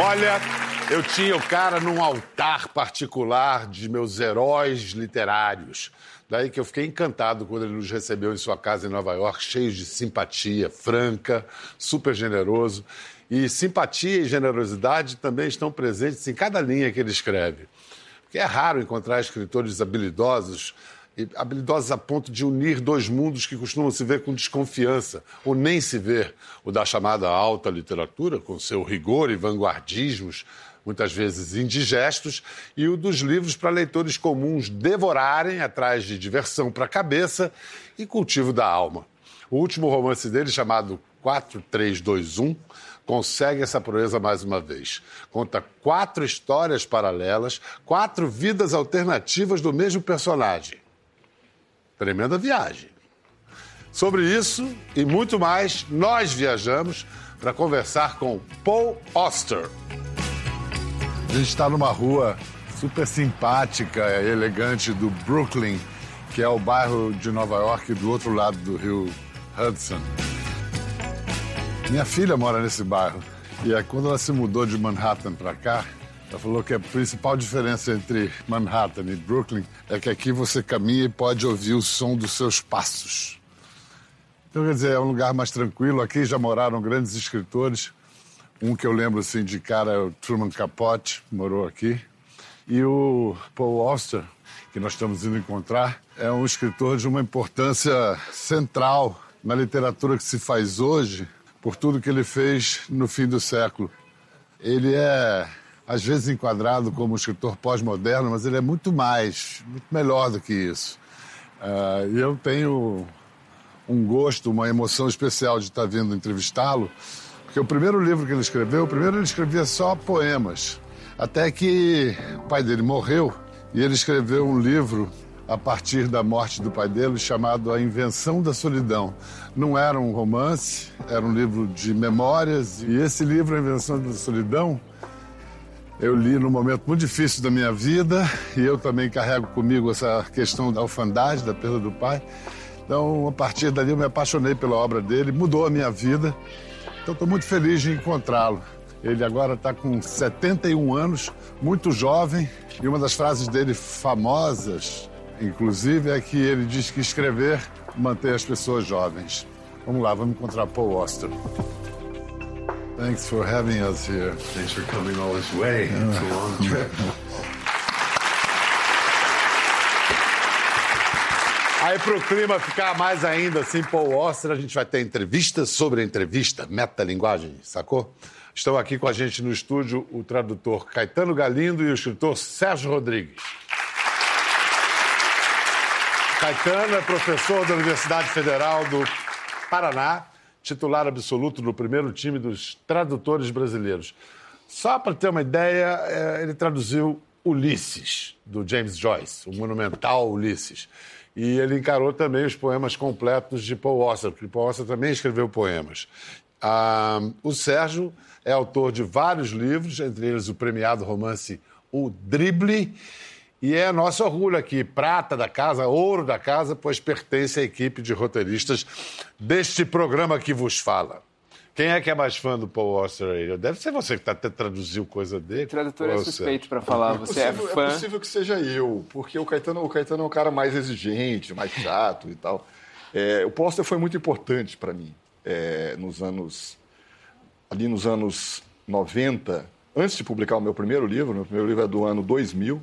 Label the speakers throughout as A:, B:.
A: Olha, eu tinha o cara num altar particular de meus heróis literários. Daí que eu fiquei encantado quando ele nos recebeu em sua casa em Nova York, cheio de simpatia, franca, super generoso. E simpatia e generosidade também estão presentes em cada linha que ele escreve. Porque é raro encontrar escritores habilidosos habilidosos a ponto de unir dois mundos que costumam se ver com desconfiança, ou nem se ver, o da chamada alta literatura, com seu rigor e vanguardismos, muitas vezes indigestos, e o dos livros para leitores comuns devorarem atrás de diversão para a cabeça e cultivo da alma. O último romance dele, chamado 4321, consegue essa proeza mais uma vez. Conta quatro histórias paralelas, quatro vidas alternativas do mesmo personagem. Tremenda viagem. Sobre isso e muito mais, nós viajamos para conversar com Paul Oster. A gente está numa rua super simpática e elegante do Brooklyn, que é o bairro de Nova York do outro lado do rio Hudson. Minha filha mora nesse bairro. E aí, quando ela se mudou de Manhattan para cá, ela falou que a principal diferença entre Manhattan e Brooklyn é que aqui você caminha e pode ouvir o som dos seus passos. Então, quer dizer, é um lugar mais tranquilo. Aqui já moraram grandes escritores. Um que eu lembro assim de cara é o Truman Capote, morou aqui. E o Paul Auster, que nós estamos indo encontrar, é um escritor de uma importância central na literatura que se faz hoje, por tudo que ele fez no fim do século. Ele é às vezes enquadrado como um escritor pós-moderno, mas ele é muito mais, muito melhor do que isso. Uh, e eu tenho um gosto, uma emoção especial de estar vindo entrevistá-lo, porque o primeiro livro que ele escreveu, primeiro ele escrevia só poemas, até que o pai dele morreu e ele escreveu um livro a partir da morte do pai dele chamado A Invenção da Solidão. Não era um romance, era um livro de memórias e esse livro, A Invenção da Solidão, eu li num momento muito difícil da minha vida e eu também carrego comigo essa questão da orfandade, da perda do pai. Então, a partir dali, eu me apaixonei pela obra dele, mudou a minha vida. Então, estou muito feliz de encontrá-lo. Ele agora está com 71 anos, muito jovem, e uma das frases dele famosas, inclusive, é que ele diz que escrever mantém as pessoas jovens. Vamos lá, vamos encontrar Paul Auster. Thanks for having us here.
B: Thanks for coming all this way. It's a long trip.
A: Aí, para o clima ficar mais ainda assim, Paul Oster, a gente vai ter entrevista sobre entrevista, metalinguagem, sacou? Estão aqui com a gente no estúdio o tradutor Caetano Galindo e o escritor Sérgio Rodrigues. Caetano é professor da Universidade Federal do Paraná titular absoluto no primeiro time dos tradutores brasileiros. Só para ter uma ideia, é, ele traduziu Ulisses, do James Joyce, o monumental Ulisses. E ele encarou também os poemas completos de Paul Auster, porque Paul Auster também escreveu poemas. Ah, o Sérgio é autor de vários livros, entre eles o premiado romance O Drible, e é nosso orgulho aqui, prata da casa, ouro da casa, pois pertence à equipe de roteiristas deste programa que vos fala. Quem é que é mais fã do Paul Auster aí? Deve ser você que até traduziu coisa dele.
C: Tradutor é suspeito para falar. É você é, possível, é fã.
D: É possível que seja eu, porque o Caetano, o Caetano é um cara mais exigente, mais chato e tal. É, o Paul Auster foi muito importante para mim é, nos anos. Ali nos anos 90, antes de publicar o meu primeiro livro, meu primeiro livro é do ano 2000,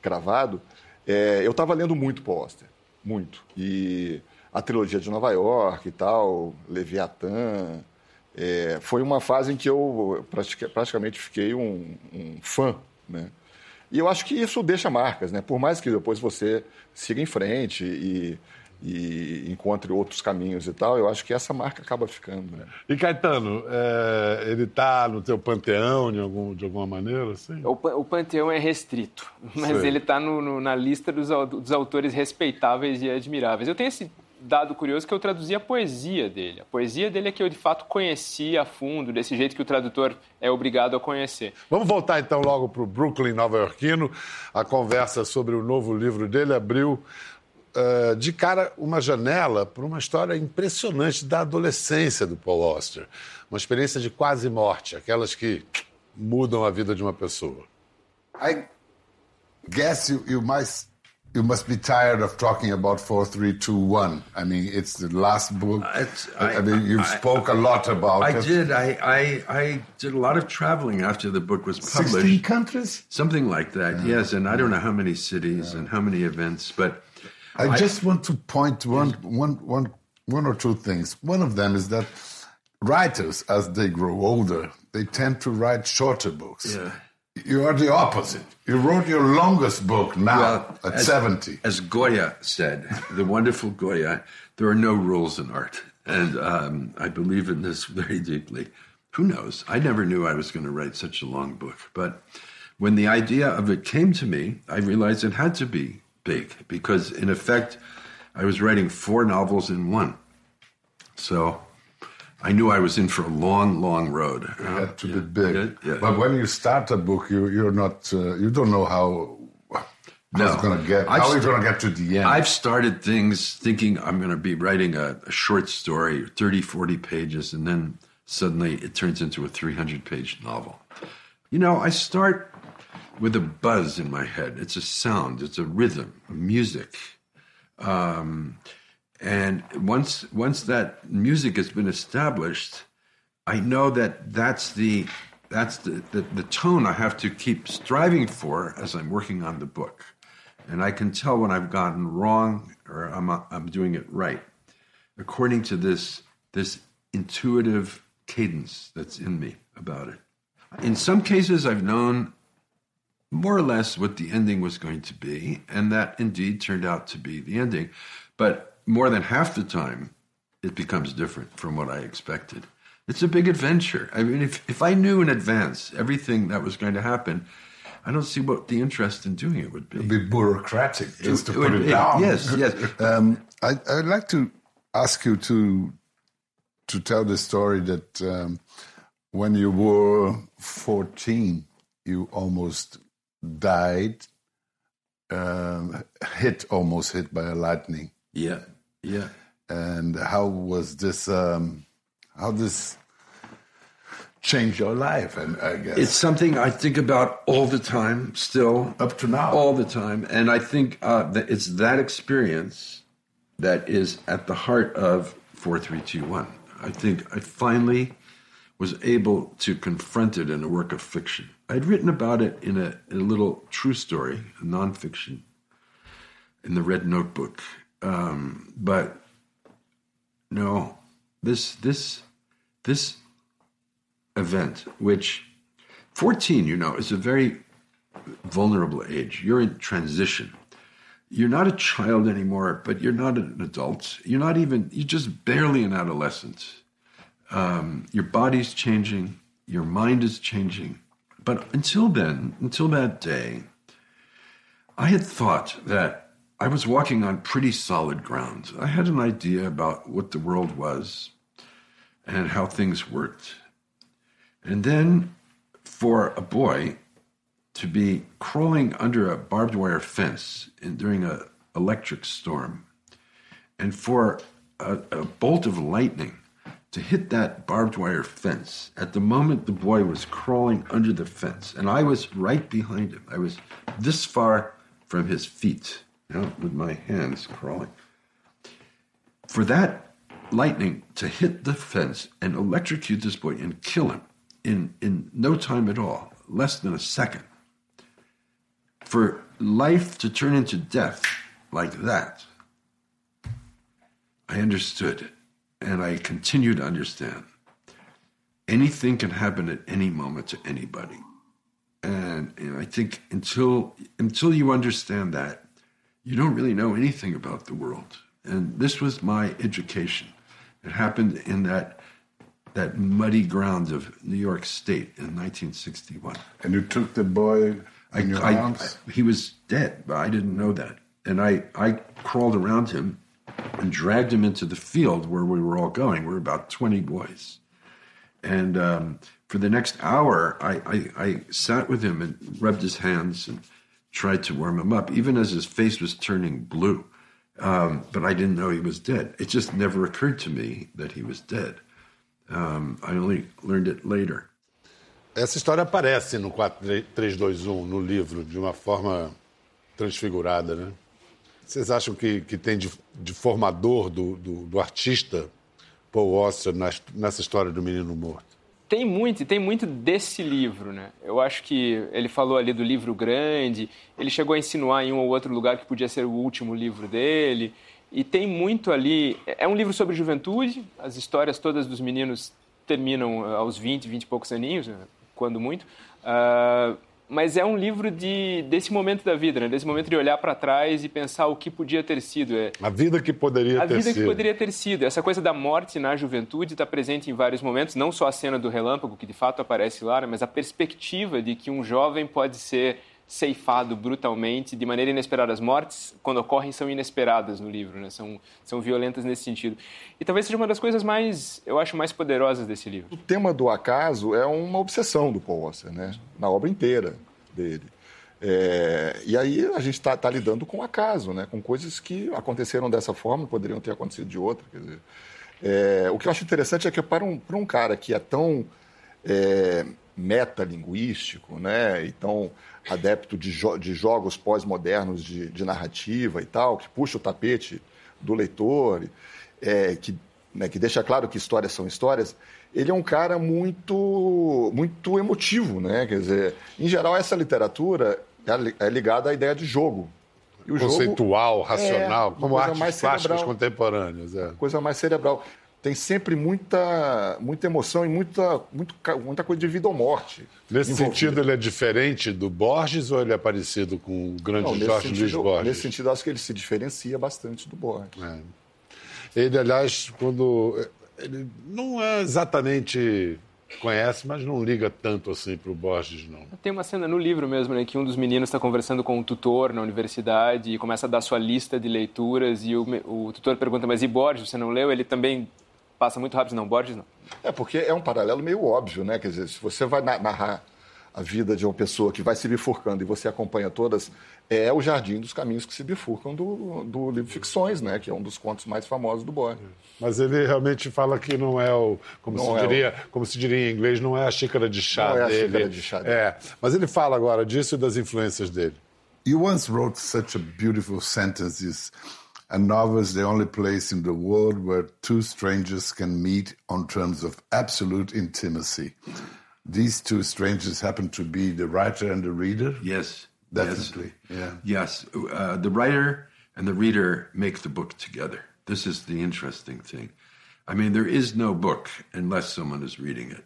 D: cravado, é, eu estava lendo muito Paul Auster, muito. E a trilogia de Nova York e tal, Leviatã, é, foi uma fase em que eu praticamente fiquei um, um fã, né? E eu acho que isso deixa marcas, né? Por mais que depois você siga em frente e e encontre outros caminhos e tal, eu acho que essa marca acaba ficando. Né?
A: E Caetano, é, ele está no teu panteão de, algum, de alguma maneira? Assim?
C: O, o panteão é restrito, mas Sei. ele está na lista dos, dos, autores respeitáveis e admiráveis. Eu tenho esse dado curioso que eu traduzi a poesia dele. A poesia dele é que eu de fato conheci a fundo, desse jeito que o tradutor é obrigado a conhecer.
A: Vamos voltar então logo para o Brooklyn nova-iorquino. A conversa sobre o novo livro dele abriu uh, de cara uma janela para uma história impressionante da adolescência do Paul Auster. Uma experiência de quase morte, aquelas que mudam a vida de uma pessoa?
E: I guess you, you must you must be tired of talking about 4321. I mean, it's the last book. I, I, mean, you spoke a lot about
F: I
E: it.
F: did. I, I, I did a lot of traveling after the book was published.
E: 16 countries?
F: Something like that, yes. And I don't know how many cities and how many events, but
E: I, just want to point one, one, one, one or two things. One of them is that writers, as they grow older, they tend to write shorter books.
F: Yeah.
E: You are the opposite. You wrote your longest book now
F: Well,
E: at
F: as-
E: 70.
F: As Goya said, the wonderful Goya, there are no rules in art. And um, I believe in this very deeply. Who knows? I never knew I was going to write such a long book. But when the idea of it came to me, I realized it had to be big because, in effect, I was writing four novels in one. So I knew I was in for a long, long road.
E: It had to be big.
F: Yeah, yeah.
E: But when you start a book, you, you're not, uh, you don't know how, how
F: No.
E: it's going to get,
F: I've
E: how it's
F: st-
E: going to get to the end.
F: I've started things thinking I'm going to be writing a, a short story, 30, 40 pages, and then suddenly it turns into a 300 page novel. You know, I start with a buzz in my head. It's a sound, it's a rhythm, music. Um, and once once that music has been established, I know that that's the that's the, the, the tone I have to keep striving for as I'm working on the book. And I can tell when I've gotten wrong or I'm, I'm doing it right, according to this, this intuitive cadence that's in me about it. In some cases, I've known more or less what the ending was going to be, and that indeed turned out to be the ending. But more than half the time, it becomes different from what I expected. It's a big adventure. I mean, if, if I knew in advance everything that was going to happen, I don't see what the interest in doing it would be.
E: It'd be bureaucratic just to put
F: would
E: it
F: be-
E: down.
F: Yes, yes.
E: Um, I, I'd like to ask you to to tell the story that um, when you were 14, you almost died, um, hit almost hit by a lightning.
F: Yeah, yeah.
E: And how was this? Um, how this changed your life? And I guess
F: It's something I think about all the time, still.
E: up to now.
F: all the time. And I think uh, that it's that experience that is at the heart of 4321. I think I finally was able to confront it in a work of fiction. I'd written about it in a, in a little true story, a nonfiction, in the Red Notebook. Um, but no, this this this event, which 14, you know, is a very vulnerable age. You're in transition. You're not a child anymore, but you're not an adult. You're not even, you're just barely an adolescent. Um, your body's changing, your mind is changing. But until then, until that day, I had thought that I was walking on pretty solid ground. I had an idea about what the world was and how things worked. And then for a boy to be crawling under a barbed wire fence in, during an electric storm, and for a, a bolt of lightning to hit that barbed wire fence at the moment the boy was crawling under the fence, and I was right behind him. I was this far from his feet, you know, with my hands crawling. For that lightning to hit the fence and electrocute this boy and kill him in, in no time at all, less than a second. For life to turn into death like that, I understood and I continue to understand. Anything can happen at any moment to anybody. And, and I think until until you understand that, you don't really know anything about the world. And this was my education. It happened in that that muddy ground of New York State in 1961.
E: and you took the boy
F: I-
E: arms.
F: I- he was dead, but I didn't know that. And I, I crawled around him and dragged him into the field where we were all going. We were about 20 boys. And um, for the next hour, I, I, I sat with him and rubbed his hands and tried to warm him up, even as his face was turning blue. Um, but I didn't know he was dead. It just never occurred to me that he was dead. Um, I only learned it later.
A: Essa história aparece no 4321, no livro, de uma forma transfigurada, né? Vocês acham que, que tem de, de formador do, do, do, artista Paul Auster nessa história do Menino Morto?
C: Tem muito, tem muito desse livro, né? Eu acho que ele falou ali do livro grande, ele chegou a insinuar em um ou outro lugar que podia ser o último livro dele, e tem muito ali. É um livro sobre juventude, as histórias todas dos meninos terminam aos 20, 20 e poucos aninhos, né? quando muito. Uh, mas é um livro de, desse momento da vida, né? desse momento de olhar para trás e pensar o que podia ter sido. É,
A: a vida que poderia
C: a
A: ter sido.
C: A vida que poderia ter sido. Essa coisa da morte na juventude está presente em vários momentos, não só a cena do relâmpago, que de fato aparece lá, né? mas a perspectiva de que um jovem pode ser ceifado brutalmente de maneira inesperada. As mortes, quando ocorrem, são inesperadas no livro, né? são, são violentas nesse sentido. E talvez seja uma das coisas mais, eu acho, mais poderosas desse livro.
D: O tema do acaso é uma obsessão do Paul Auster, né? na obra inteira dele. É, e aí a gente está tá lidando com acaso, né? com coisas que aconteceram dessa forma, poderiam ter acontecido de outra. Dizer, é, o que eu acho interessante é que para um, para um cara que é tão é, metalinguístico, né? então adepto de, jo de jogos pós-modernos de, de, narrativa e tal, que puxa o tapete do leitor, é, que, né, que deixa claro que histórias são histórias, ele é um cara muito, muito emotivo, né? Quer dizer, em geral, essa literatura é, é ligada à ideia de jogo.
A: Conceitual, jogo racional, é como artes plásticas contemporâneas. É.
D: Coisa mais cerebral tem sempre muita, muita emoção e muita, muito, muita coisa de vida ou morte.
A: Nesse envolvida. sentido, ele é diferente do Borges ou ele é parecido com o grande Não, Jorge
D: sentido,
A: Luiz Borges?
D: Nesse sentido, acho que ele se diferencia bastante do Borges. É.
A: Ele, aliás, quando. Ele não é exatamente conhece, mas não liga tanto assim para o Borges, não.
C: Tem uma cena no livro mesmo, né, que um dos meninos está conversando com um tutor na universidade e começa a dar sua lista de leituras e o, o tutor pergunta, mas e Borges, você não leu? Ele também passa muito rápido, não. Borges não.
D: É, porque é um paralelo meio óbvio, né? Quer dizer, se você vai narrar a vida de uma pessoa que vai se bifurcando e você acompanha todas, é o Jardim dos Caminhos que se bifurcam do, do livro Ficções, né? Que é um dos contos mais famosos do Borges.
A: Mas ele realmente fala que não é o, como não se é diria, o... como se diria em inglês, não é a xícara de chá
D: não
A: dele.
D: É a xícara de chá dele.
A: É, mas ele fala agora disso e das influências dele.
E: You once wrote such a beautiful sentences. A novel is the only place in the world where two strangers can meet on terms of absolute intimacy. These two strangers happen to be the writer and the reader?
F: Yes.
E: Definitely.
F: Yes. Yeah. Yes. Uh, the writer and the reader make the book together. This is the interesting thing. I mean, there is no book unless someone is reading it.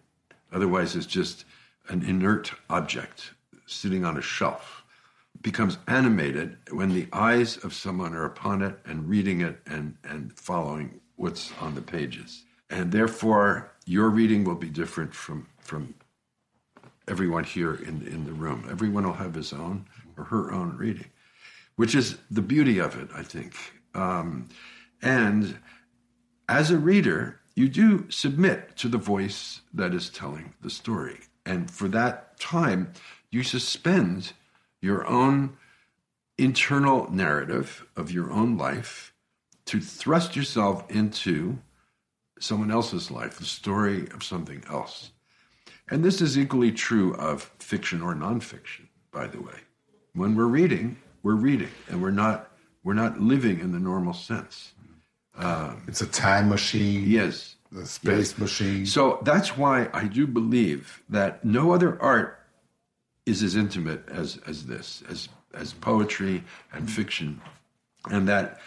F: Otherwise, it's just an inert object sitting on a shelf becomes animated when the eyes of someone are upon it and reading it and, and following what's on the pages. And therefore, your reading will be different from, from everyone here in, in the room. Everyone will have his own or her own reading, which is the beauty of it, I think. Um, and as a reader, you do submit to the voice that is telling the story. And for that time, you suspend your own internal narrative of your own life to thrust yourself into someone else's life, the story of something else. And this is equally true of fiction or nonfiction, by the way. When we're reading, we're reading, and we're not we're not living in the normal sense.
E: Um, it's a time machine.
F: Yes.
E: A space yes. machine.
F: So that's why I do believe that no other art is as intimate as as this, as as poetry and fiction, and that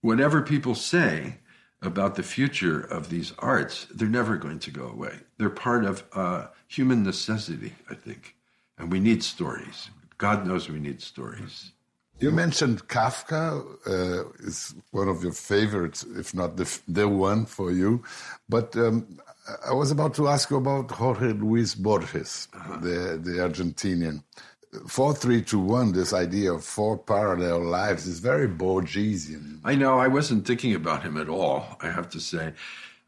F: whatever people say about the future of these arts, they're never going to go away. They're part of uh, human necessity, I think, and we need stories. God knows we need stories.
E: You mentioned Kafka uh, is one of your favorites, if not the, the one for you. But um, I was about to ask you about Jorge Luis Borges, uh-huh. the, the Argentinian. 4321, this idea of four parallel lives, is very Borgesian.
F: I know. I wasn't thinking about him at all, I have to say.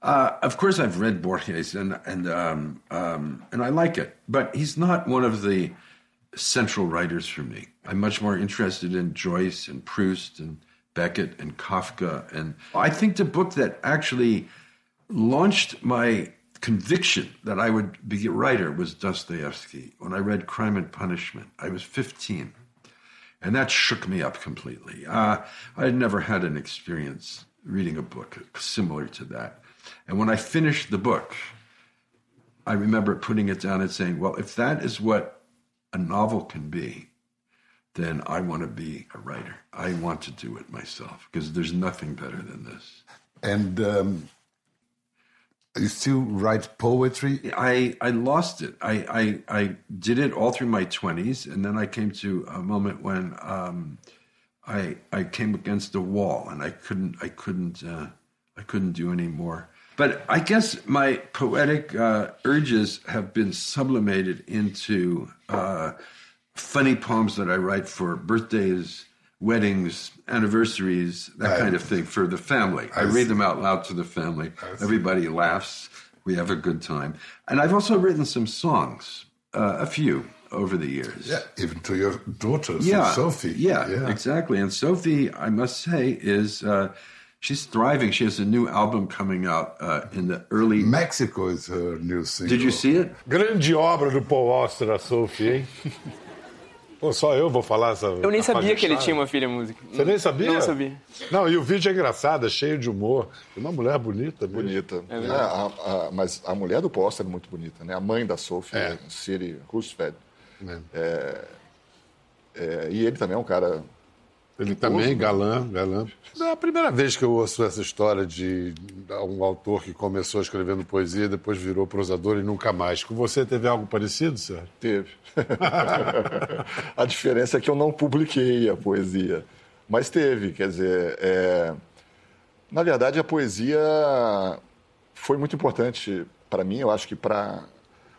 F: Uh, of course, I've read Borges and and um, um, and I like it, but he's not one of the central writers for me. I'm much more interested in Joyce and Proust and Beckett and Kafka, and I think the book that actually launched my conviction that I would be a writer was Dostoevsky. When I read Crime and Punishment, I was 15. And that shook me up completely. Uh, I had never had an experience reading a book similar to that. And when I finished the book, I remember putting it down and saying, well, if that is what a novel can be, then I want to be a writer. I want to do it myself because there's nothing better than this.
E: And um, you still write poetry?
F: I, I lost it. I, I, I did it all through my 20s, and then I came to a moment when um, I, I came against a wall, and I couldn't I couldn't uh, I couldn't do any more. But I guess my poetic uh, urges have been sublimated into uh, funny poems that I write for birthdays, weddings, anniversaries, that I, kind of thing for the family. I, I read them out loud to the family. Everybody laughs. We have a good time. And I've also written some songs, uh, a few over the years.
E: Yeah, even to your daughters, yeah, Sophie.
F: Yeah, yeah, exactly. And Sophie, I must say, is. Uh, she's thriving. She has a new album coming out uh, in the early.
E: Mexico is her new single.
F: Did you see it?
A: Grande obra do Paul Auster, a Sophie, hein? Pô, só eu vou falar essa.
C: Eu nem sabia que ele tinha uma filha música.
A: Você nem sabia?
C: Não sabia.
A: Não, e o vídeo é engraçado, é cheio de humor. Uma mulher bonita mesmo.
D: Bonita. É é, a, a, mas a mulher do Póster é muito bonita, né? A mãe da Sophie, é. Siri Roosevelt. É. é. É, e ele também é um cara.
A: Ele também, né? galã, galã. É a primeira vez que eu ouço essa história de um autor que começou escrevendo poesia, depois virou prosador e nunca mais. Com você teve algo parecido, Sérgio?
D: Teve. a diferença é que eu não publiquei a poesia, mas teve. Quer dizer, é... na verdade, a poesia foi muito importante para mim. Eu acho que para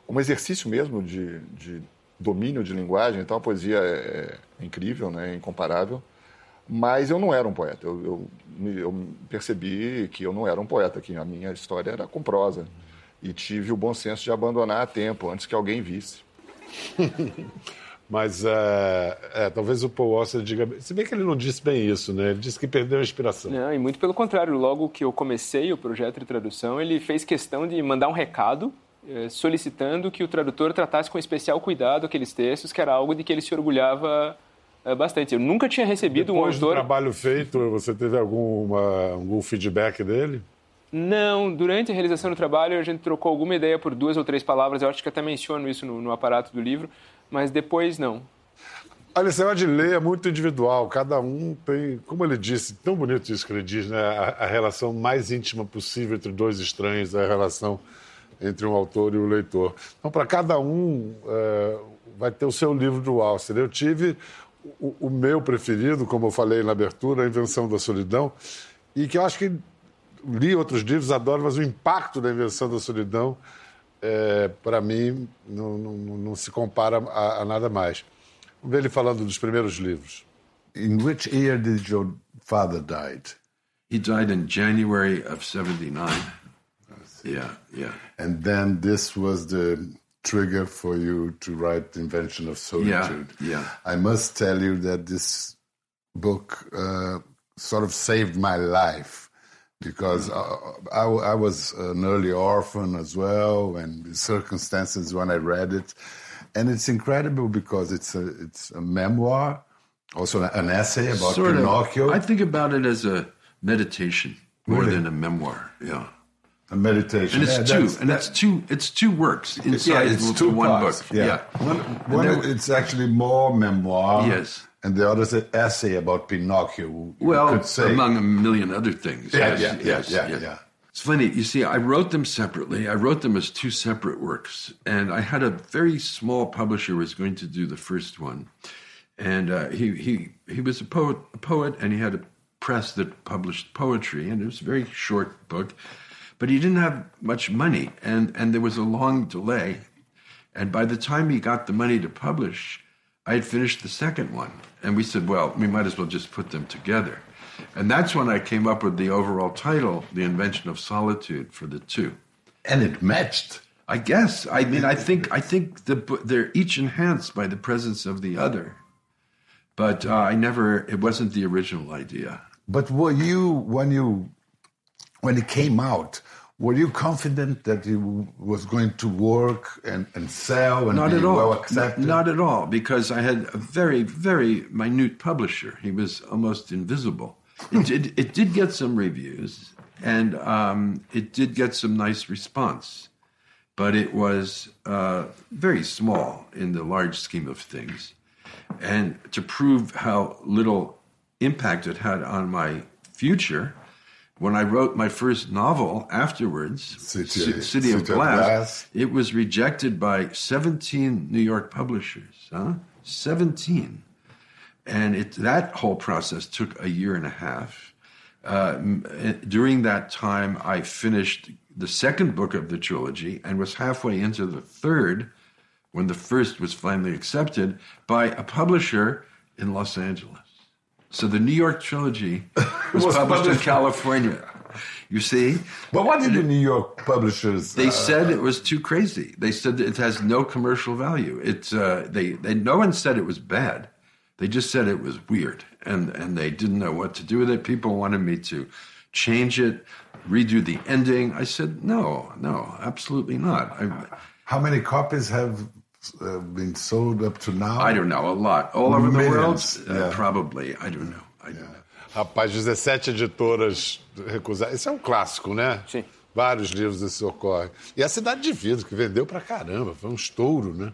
D: um exercício mesmo de, de domínio de linguagem. Então, a poesia é, é incrível, né? É incomparável. Mas eu não era um poeta. Eu, eu, eu, percebi que eu não era um poeta, que a minha história era com prosa. E tive o bom senso de abandonar a tempo, antes que alguém visse.
A: Mas é, é, talvez o Paul Auster diga. Se bem que ele não disse bem isso, né? Ele disse que perdeu a inspiração.
C: Não, e muito pelo contrário. Logo que eu comecei o projeto de tradução, ele fez questão de mandar um recado eh, solicitando que o tradutor tratasse com especial cuidado aqueles textos, que era algo de que ele se orgulhava bastante. Eu nunca tinha recebido
A: Depois
C: um autor...
A: do trabalho feito, você teve alguma, algum feedback dele?
C: Não, durante a realização do trabalho a gente trocou alguma ideia por duas ou três palavras, eu acho que até menciono isso no, no aparato do livro, mas depois não.
A: Olha, esse negócio de ler é muito individual, cada um tem, como ele disse, tão bonito isso que ele diz, né? A, a relação mais íntima possível entre dois estranhos é a relação entre um autor e o um leitor. Então, para cada um, é, vai ter o seu livro do Auster. Eu tive o, o, meu preferido, como eu falei na abertura, A Invenção da Solidão, e que eu acho que li outros livros, adoro, mas o impacto da Invenção da Solidão, é, para mim, não, não, não, se compara a, a nada mais. Vamos ver ele falando dos primeiros livros.
E: In which year did your father die?
F: He died in January of 79. Yeah, yeah.
E: And then this was the trigger for you to write The Invention of Solitude.
F: Yeah, yeah.
E: I must tell you that this book uh, sort of saved my life because uh, I, I, was an early orphan as well, and the circumstances when I read it. And it's incredible because it's a, it's a memoir, also an essay about sort Pinocchio.
F: Of, I think about it as a meditation more really? than a memoir. Yeah
E: a meditation.
F: And it's yeah, two, and it's two. It's two works inside yeah, it's two one parts. book. Yeah, yeah.
E: one, one it's actually more memoir.
F: Yes,
E: and the other is an essay about Pinocchio.
F: Well, among a million other things.
E: Yeah, yes, yeah, yes, yeah, yeah, yeah.
F: It's funny, you see, I wrote them separately. I wrote them as two separate works, and I had a very small publisher was going to do the first one, and uh, he he he was a poet, a poet, and he had a press that published poetry, and it was a very short book but he didn't have much money, and, and there was a long delay. And by the time he got the money to publish, I had finished the second one. And we said, well, we might as well just put them together. And that's when I came up with the overall title, The Invention of Solitude, for the two.
E: And it matched.
F: I guess. I mean, I think I think the, they're each enhanced by the presence of the other. But uh, I never. It wasn't the original idea.
E: But were you when you when it came out? were you confident that it was going to work and, and sell and
F: not
E: be
F: at all.
E: well accepted?
F: Not at all, because I had a very, very minute publisher. He was almost invisible. It did, it did get some reviews, and um, it did get some nice response, but it was uh, very small in the large scheme of things. And to prove how little impact it had on my future, when I wrote my first novel afterwards,
E: City-
F: Ci- City,
E: City
F: of
E: of
F: Glass,
E: Glass.
F: it was rejected by 17 New York publishers. Huh? 17. And it, that whole process took a year and a half. Uh, eh, during that time, I finished the second book of the trilogy and was halfway into the third when the first was finally accepted by a publisher in Los Angeles. So the New York trilogy was,
E: Was
F: published in California. You see?
E: But what did the New York publishers?
F: They
E: uh,
F: said it was too crazy. They said it has no commercial value. It's uh, they, they no one said it was bad. They just said it was weird, and and they didn't know what to do with it. People wanted me to change it, redo the ending. I said no, no, absolutely not. I,
E: how many copies have uh, been sold up to now?
F: I don't know a lot all over the world.
E: Millions,
F: Uh,
E: yeah.
F: Probably, I don't know. I don't know.
A: Rapaz, 17 editoras recusaram. Isso é um clássico, né?
C: Sim.
A: Vários livros desse ocorre. E a Cidade de Vidro, que vendeu pra caramba, foi um estouro, né?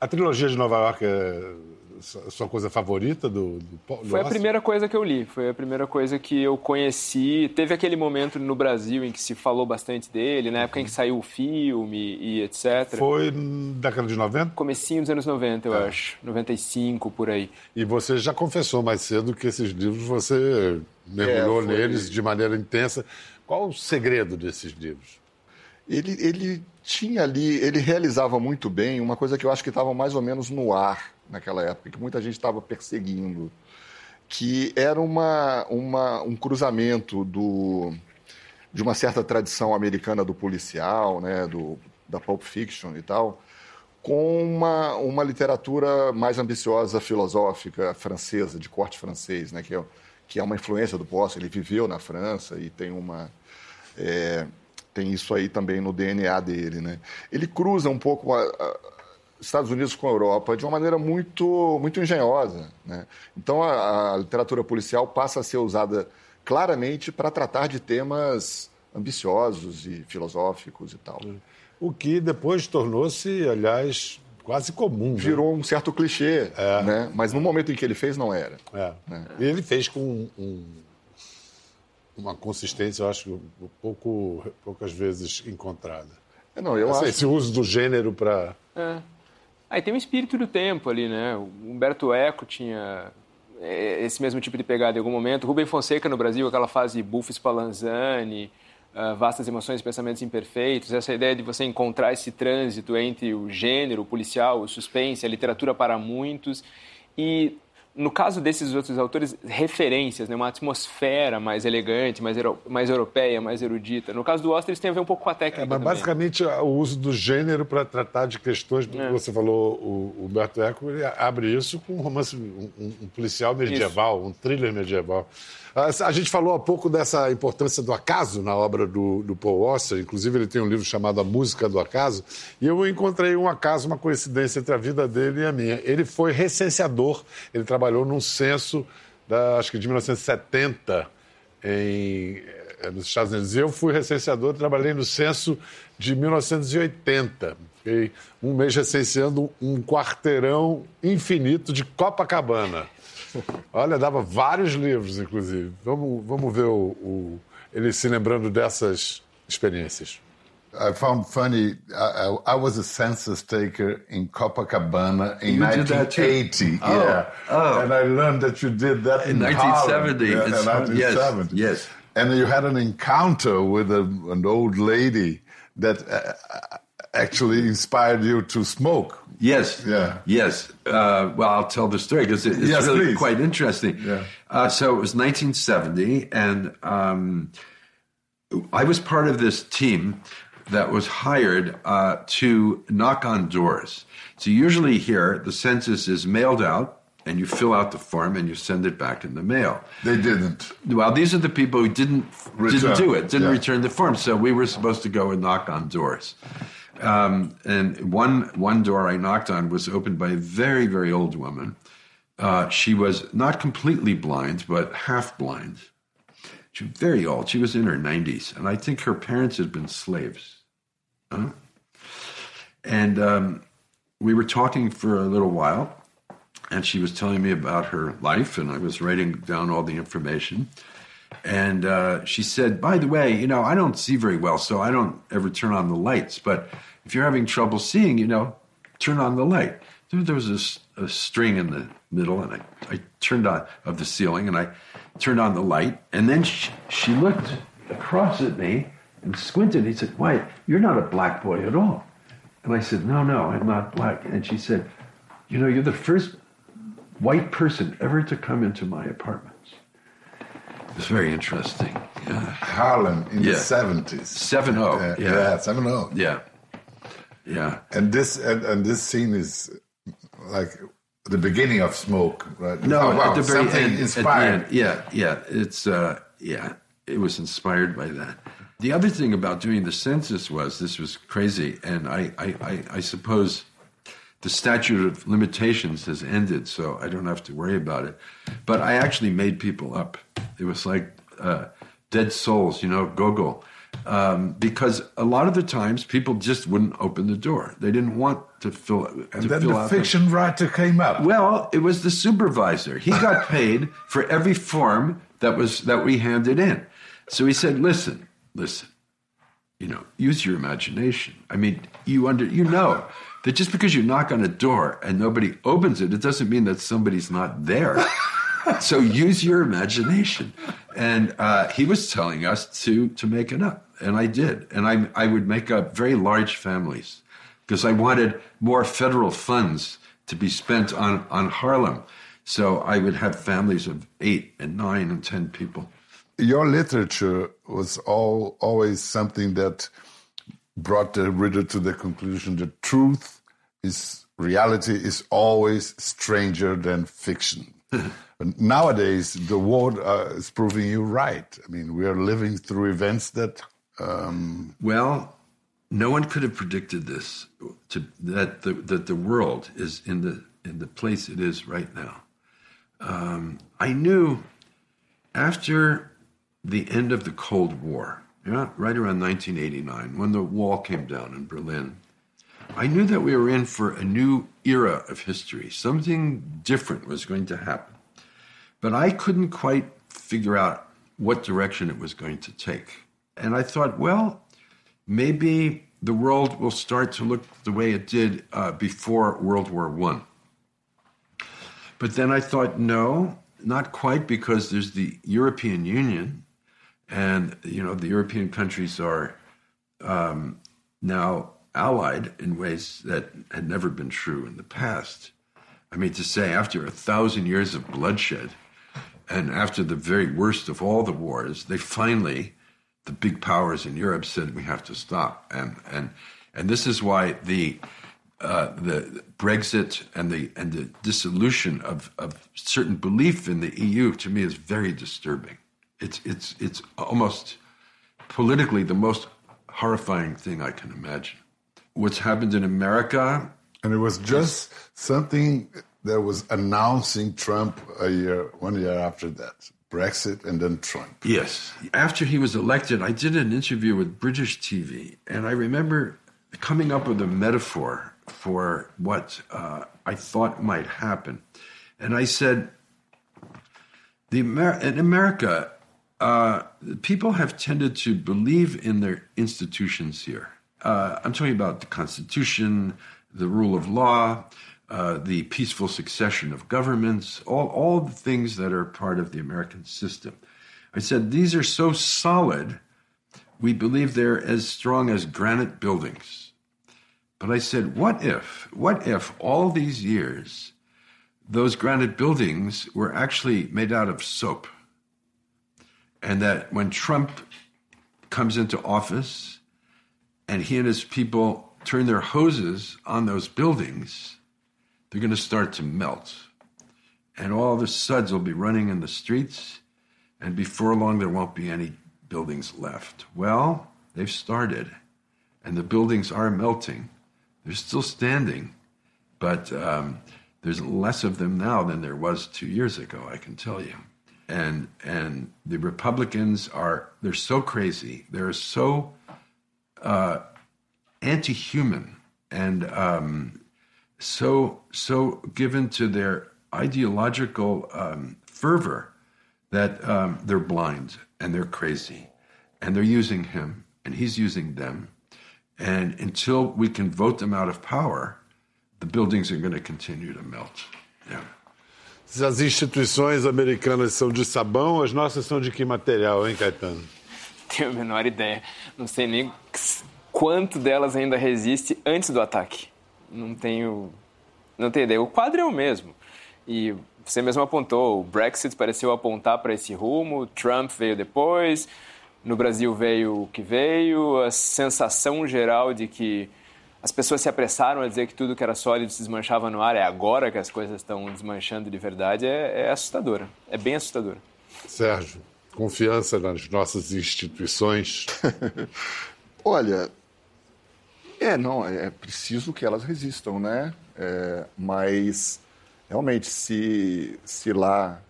A: A trilogia de Nova York é sua coisa favorita do, do, do
C: Foi a
A: Oscar?
C: primeira coisa que eu li, foi a primeira coisa que eu conheci. Teve aquele momento no Brasil em que se falou bastante dele, na época em que saiu o filme e etc.
A: Foi na década de 90?
C: Comecinho dos anos 90, eu
A: É.
C: acho. 95, por aí.
A: E você já confessou mais cedo que esses livros você mergulhou
D: É, foi-
A: neles de maneira intensa. Qual o segredo desses livros?
D: Ele, ele tinha ali, ele realizava muito bem uma coisa que eu acho que estava mais ou menos no ar naquela época, que muita gente estava perseguindo, que era uma, uma, um cruzamento do, de uma certa tradição americana do policial, né, do, da Pulp Fiction e tal, com uma, uma literatura mais ambiciosa, filosófica, francesa, de corte francês, né, que, é, que é uma influência do Posse. Ele viveu na França e tem uma. é, tem isso aí também no DNA dele. Né? Ele cruza um pouco a, Estados Unidos com a Europa de uma maneira muito, muito engenhosa. Né? Então a, a literatura policial passa a ser usada claramente para tratar de temas ambiciosos e filosóficos e tal.
A: O que depois tornou-se, aliás, quase comum. né?
D: Virou um certo clichê, né? mas no momento em que ele fez não era.
A: É. E ele fez com um- um- uma consistência, eu acho, um pouco, poucas vezes encontrada.
D: É, Não, eu
A: Esse,
D: acho
A: esse uso do gênero para.
C: É. Aí tem o espírito do tempo ali, né? O Humberto Eco tinha é, esse mesmo tipo de pegada em algum momento. Rubem Fonseca no Brasil, aquela fase Buffo Spallanzani, ah, Vastas Emoções e Pensamentos Imperfeitos, essa ideia de você encontrar esse trânsito entre o gênero, o policial, o suspense, a literatura para muitos. E no caso desses outros autores, referências, né? uma atmosfera mais elegante, mais, euro- mais europeia, mais erudita. No caso do Oster, isso tem a ver um pouco com a técnica
A: É, mas
C: também.
A: basicamente o uso do gênero para tratar de questões.
C: É.
A: Você falou, o Humberto Eco ele abre isso com um romance, um, um- policial medieval, um thriller medieval. A, a gente falou há pouco dessa importância do acaso na obra do, do Paul Auster, inclusive ele tem um livro chamado A Música do Acaso, e eu encontrei um acaso, uma coincidência entre a vida dele e a minha. Ele foi recenseador, ele trabalhou num censo, da, acho que de 1970, em, eh, nos Estados Unidos. Eu fui recenseador, trabalhei no censo de 1980. Fiquei um mês recenseando um quarteirão infinito de Copacabana. Olha, dava vários livros, inclusive. Vamos, vamos ver o, o- ele se lembrando dessas experiências.
E: I found funny. I, I, I was a census taker in Copacabana in
F: You did that too?
E: 1980.
F: Oh,
E: yeah,
F: oh.
E: and I learned that you did that in,
F: In
E: Harlem.
F: 1970.
E: Yeah, in 1970.
F: yes, yes.
E: And you had an encounter with a, an old lady that uh, actually inspired you to smoke.
F: Yes.
E: Yeah.
F: Yes. Uh, well, I'll tell the story because it, it's
E: Yes,
F: really
E: please.
F: quite interesting.
E: Yeah.
F: Uh, so it was 1970, and um, I was part of this team that was hired uh, to knock on doors. So usually here, the census is mailed out, and you fill out the form and you send it back in the mail.
E: They didn't.
F: Well, these are the people who didn't
E: Return.
F: didn't do it, didn't
E: Yeah.
F: return the form. So we were supposed to go and knock on doors. Um, and one one door I knocked on was opened by a very very old woman. Uh, she was not completely blind, but half blind. She was very old. She was in her nineties, and I think her parents had been slaves. Huh? And um, we were talking for a little while, and she was telling me about her life, and I was writing down all the information. And uh, she said, "By the way, you know, I don't see very well, so I don't ever turn on the lights. But if you're having trouble seeing, you know, turn on the light." There, there was a string in the middle, and I, I turned on of the ceiling, and I turned on the light, and then she, she looked across at me and squinted. He said, "Why, you're not a black boy at all." And I said, No, no, I'm not black. And she said, You know, you're the first white person ever to come into my apartments. It was very interesting. Yeah.
E: Harlem in
F: Yeah.
E: the seventies.
F: 7-0, yeah.
E: yeah, seven zero.
F: Yeah. Yeah.
E: And this and, and this scene is like the beginning of Smoke, right?
F: No,
E: Oh, wow,
F: at the very
E: something
F: end. at the
E: inspired.
F: end. Yeah, yeah. It's uh, yeah. It was inspired by that. The other thing about doing the census was this was crazy, and I, I, I, I suppose the statute of limitations has ended, so I don't have to worry about it. But I actually made people up. It was like uh, dead souls, you know, Gogol. Um, because a lot of the times people just wouldn't open the door. They didn't want to fill to
E: And then
F: fill
E: the fiction writer came up.
F: well, it was the supervisor. He got paid for every form that was that we handed in. So he said, "Listen, listen. You know, use your imagination. I mean, you under you know that just because you knock on a door and nobody opens it, it doesn't mean that somebody's not there. so use your imagination." And uh, he was telling us to to make it up, and I did. And I I would make up very large families because I wanted more federal funds to be spent on, on Harlem. So I would have families of eight and nine and 10 people.
E: Your literature was all always something that brought the reader to the conclusion that truth is reality is always stranger than fiction. Nowadays, the world uh, is proving you right. I mean, we are living through events that um,
F: Well, no one could have predicted this to, that, the, that the world is in the, in the place it is right now. Um, I knew after the end of the Cold War, yeah, right around 1989, when the wall came down in Berlin, I knew that we were in for a new era of history. Something different was going to happen. But I couldn't quite figure out what direction it was going to take. And I thought, well, maybe the world will start to look the way it did uh, before World War One. But then I thought, no, not quite, because there's the European Union, and you know the European countries are um, now allied in ways that had never been true in the past. I mean, to say after a thousand years of bloodshed, and after the very worst of all the wars, they finally, the big powers in Europe said we have to stop, and and and this is why the uh, the Brexit and the and the dissolution of, of certain belief in the EU to me is very disturbing. It's it's it's almost politically the most horrifying thing I can imagine. What's happened in America?
E: and it was just something that was announcing Trump a year, one year after that, Brexit, and then Trump.
F: Yes. After he was elected, I did an interview with British TV, and I remember coming up with a metaphor for what uh, I thought might happen. And I said, the Amer- in America, uh, people have tended to believe in their institutions here. Uh, I'm talking about the Constitution, the rule of law, uh, the peaceful succession of governments, all, all the things that are part of the American system. I said, these are so solid, we believe they're as strong as granite buildings. But I said, what if, what if all these years, those granite buildings were actually made out of soap? And that when Trump comes into office and he and his people turn their hoses on those buildings, they're going to start to melt. and all the suds will be running in the streets, and before long there won't be any buildings left. Well, they've started, and the buildings are melting. They're still standing, but um, there's less of them now than there was two years ago. I can tell you. And and the Republicans are they're so crazy. They're so uh, anti-human and um, so so given to their ideological um, fervor that um, they're blind and they're crazy and they're using him and he's using them and until we can vote them out of power the buildings are going to continue to melt yeah.
A: Se as instituições americanas são de sabão, as nossas são de que material, hein, Caetano?
C: Tenho a menor ideia. Não sei nem quanto delas ainda resiste antes do ataque. Não tenho, não tenho ideia. O quadro é o mesmo. E você mesmo apontou, o Brexit pareceu apontar para esse rumo, Trump veio depois, no Brasil veio o que veio, a sensação geral de que as pessoas se apressaram a dizer que tudo que era sólido se desmanchava no ar, é agora que as coisas estão desmanchando de verdade, é, é assustadora. É bem assustadora.
A: Sérgio, confiança nas nossas instituições?
D: Olha, é, não, é preciso que elas resistam, né? É, mas, realmente, se, se lá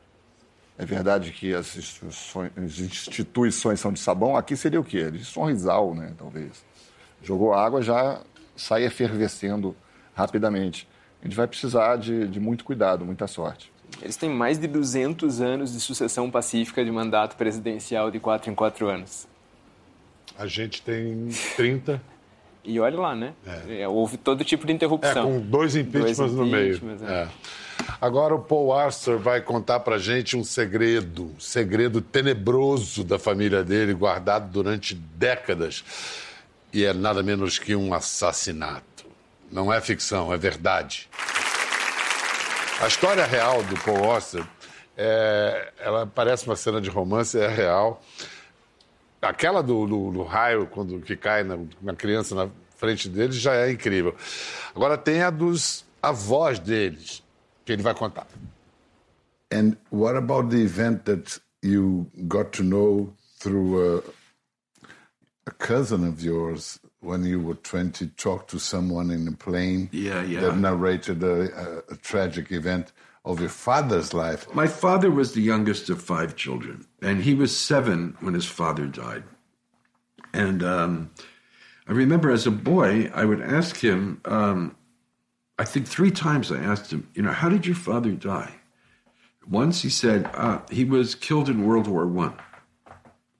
D: é verdade que as instituições, as instituições são de sabão, aqui seria o quê? De sorrisal, né, talvez. Jogou água, já sai efervescendo rapidamente. A gente vai precisar de, de muito cuidado, muita sorte.
C: Eles têm mais de 200 anos de sucessão pacífica de mandato presidencial de quatro em quatro anos.
A: A gente tem 30.
C: E olha lá, né? É. É, houve todo tipo de interrupção.
A: É, com dois impeachments, dois no meio. É. é. Agora o Paul Arthur vai contar pra gente um segredo, um segredo tenebroso da família dele, guardado durante décadas. E é nada menos que um assassinato. Não é ficção, é verdade. A história real do Paul Auster, é, ela parece uma cena de romance, é real. Aquela do, do, do raio, quando que cai na, na criança na frente deles, já é incrível. Agora tem a dos avós deles, que ele vai contar.
E: And what about the event that you got to know through a, a cousin of yours when you were 20 talked to someone in a plane
F: yeah, yeah.
E: that narrated a, a, a, tragic event of your father's life.
F: My father was the youngest of five children, and he was seven when his father died. And um, I remember as a boy, I would ask him, um, I think three times I asked him, you know, how did your father die? Once he said, uh, he was killed in World War One.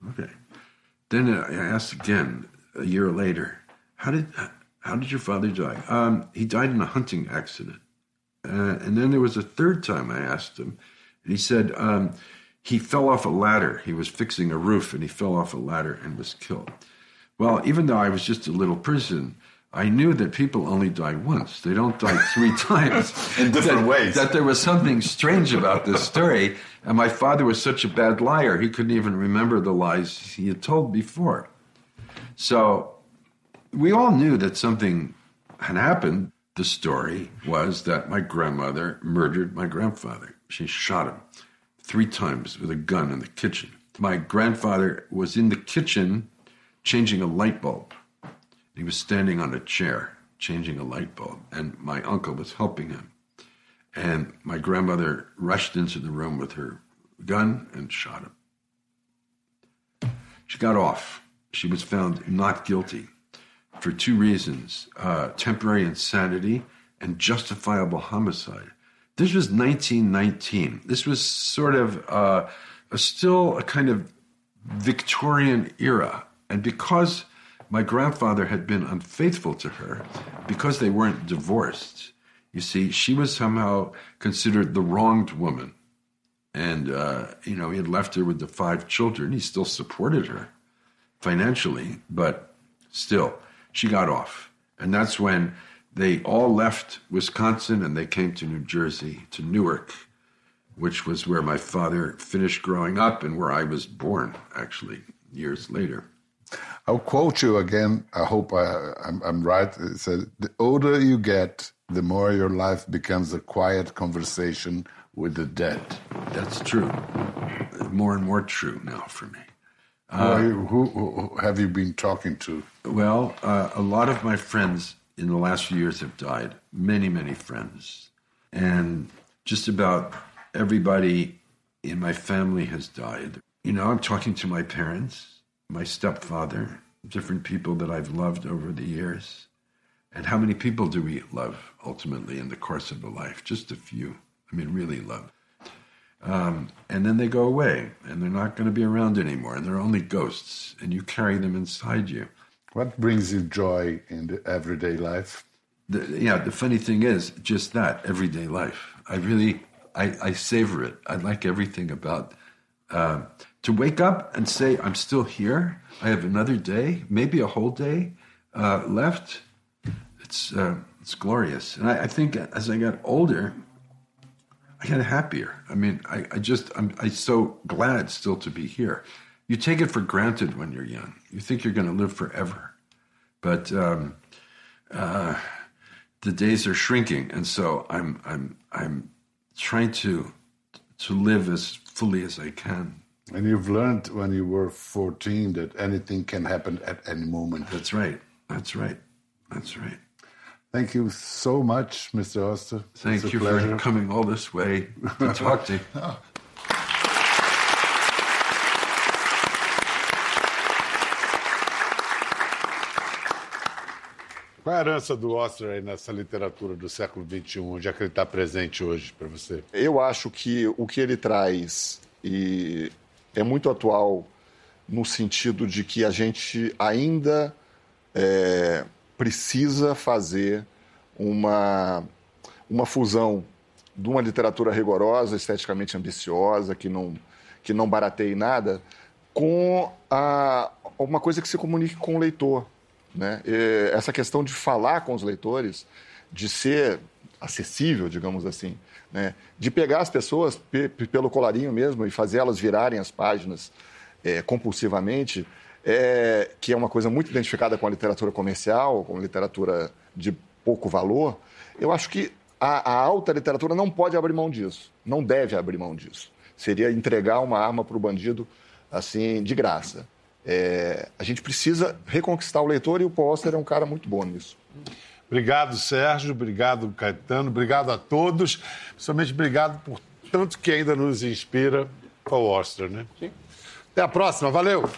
F: Okay. Then I asked again, a year later, how did how did your father die? Um, he died in a hunting accident. Uh, and then there was a third time I asked him, and he said um, he fell off a ladder. He was fixing a roof, and he fell off a ladder and was killed. Well, even though I was just a little person, I knew that people only die once. They don't die three times.
D: In different
F: that,
D: ways.
F: That there was something strange about this story. And my father was such a bad liar, he couldn't even remember the lies he had told before. So we all knew that something had happened. The story was that my grandmother murdered my grandfather. She shot him three times with a gun in the kitchen. My grandfather was in the kitchen changing a light bulb. He was standing on a chair changing a light bulb, and my uncle was helping him. And my grandmother rushed into the room with her gun and shot him. She got off she was found not guilty for two reasons uh, temporary insanity and justifiable homicide. This was 1919. This was sort of uh, a, still a kind of Victorian era. And because my grandfather had been unfaithful to her, because they weren't divorced, you see, she was somehow considered the wronged woman. And, uh, you know, he had left her with the five children. He still supported her financially, but still, she got off. And that's when they all left Wisconsin and they came to New Jersey, to Newark, which was where my father finished growing up and where I was born, actually, years later.
E: I'll quote you again. I hope I, am right. It says, The older you get, the more your life becomes a quiet conversation with the dead.
F: That's true. More and more true now for me.
E: who, you, who, who have you been talking to?
F: Well, uh, a lot of my friends in the last few years have died. Many, many friends. And just about everybody in my family has died. You know, I'm talking to my parents, my stepfather, different people that I've loved over the years. And how many people do we love ultimately in the course of a life? Just a few. I mean, really love. Um, and then they go away and they're not going to be around anymore and they're only ghosts and you carry them inside you.
E: What brings you joy in the everyday life?
F: The, yeah, the funny thing is just that everyday life. I really, I, I savor it. I like everything about uh, to wake up and say, I'm still here. I have another day, maybe a whole day uh, left. It's, uh, it's glorious. And I, I think as I got older, I got happier. I mean, I, I just, I'm, I'm so glad still to be here. You take it for granted when you're young. You think you're going to live forever. But um, uh, the days are shrinking. And so I'm, I'm, I'm trying to, to live as fully as I can.
E: And you've learned when you were 14 that anything can happen at any moment.
F: That's right. That's right. That's right.
E: Thank you so much, Mr. Auster.
F: Thank you pleasure. for coming all this way to talk to you.
A: Qual é a herança do Auster aí nessa literatura do século XXI? Um, onde é que ele está presente hoje para você?
D: Eu acho que o que ele traz e é muito atual no sentido de que a gente ainda é, precisa fazer uma, uma fusão de uma literatura rigorosa, esteticamente ambiciosa, que não, que não barateie nada, com a, uma coisa que se comunique com o leitor. Né? Essa questão de falar com os leitores, de ser acessível, digamos assim, né? de pegar as pessoas pelo colarinho mesmo e fazer elas virarem as páginas é, compulsivamente, é, que é uma coisa muito identificada com a literatura comercial, com literatura de pouco valor, eu acho que a, a alta literatura não pode abrir mão disso, não deve abrir mão disso. Seria entregar uma arma para o bandido assim de graça. É, a gente precisa reconquistar o leitor e o Poster é um cara muito bom nisso.
A: Obrigado, Sérgio. Obrigado, Caetano. Obrigado a todos. Principalmente obrigado por tanto que ainda nos inspira com o Ostra, né? Sim. Até a próxima. Valeu!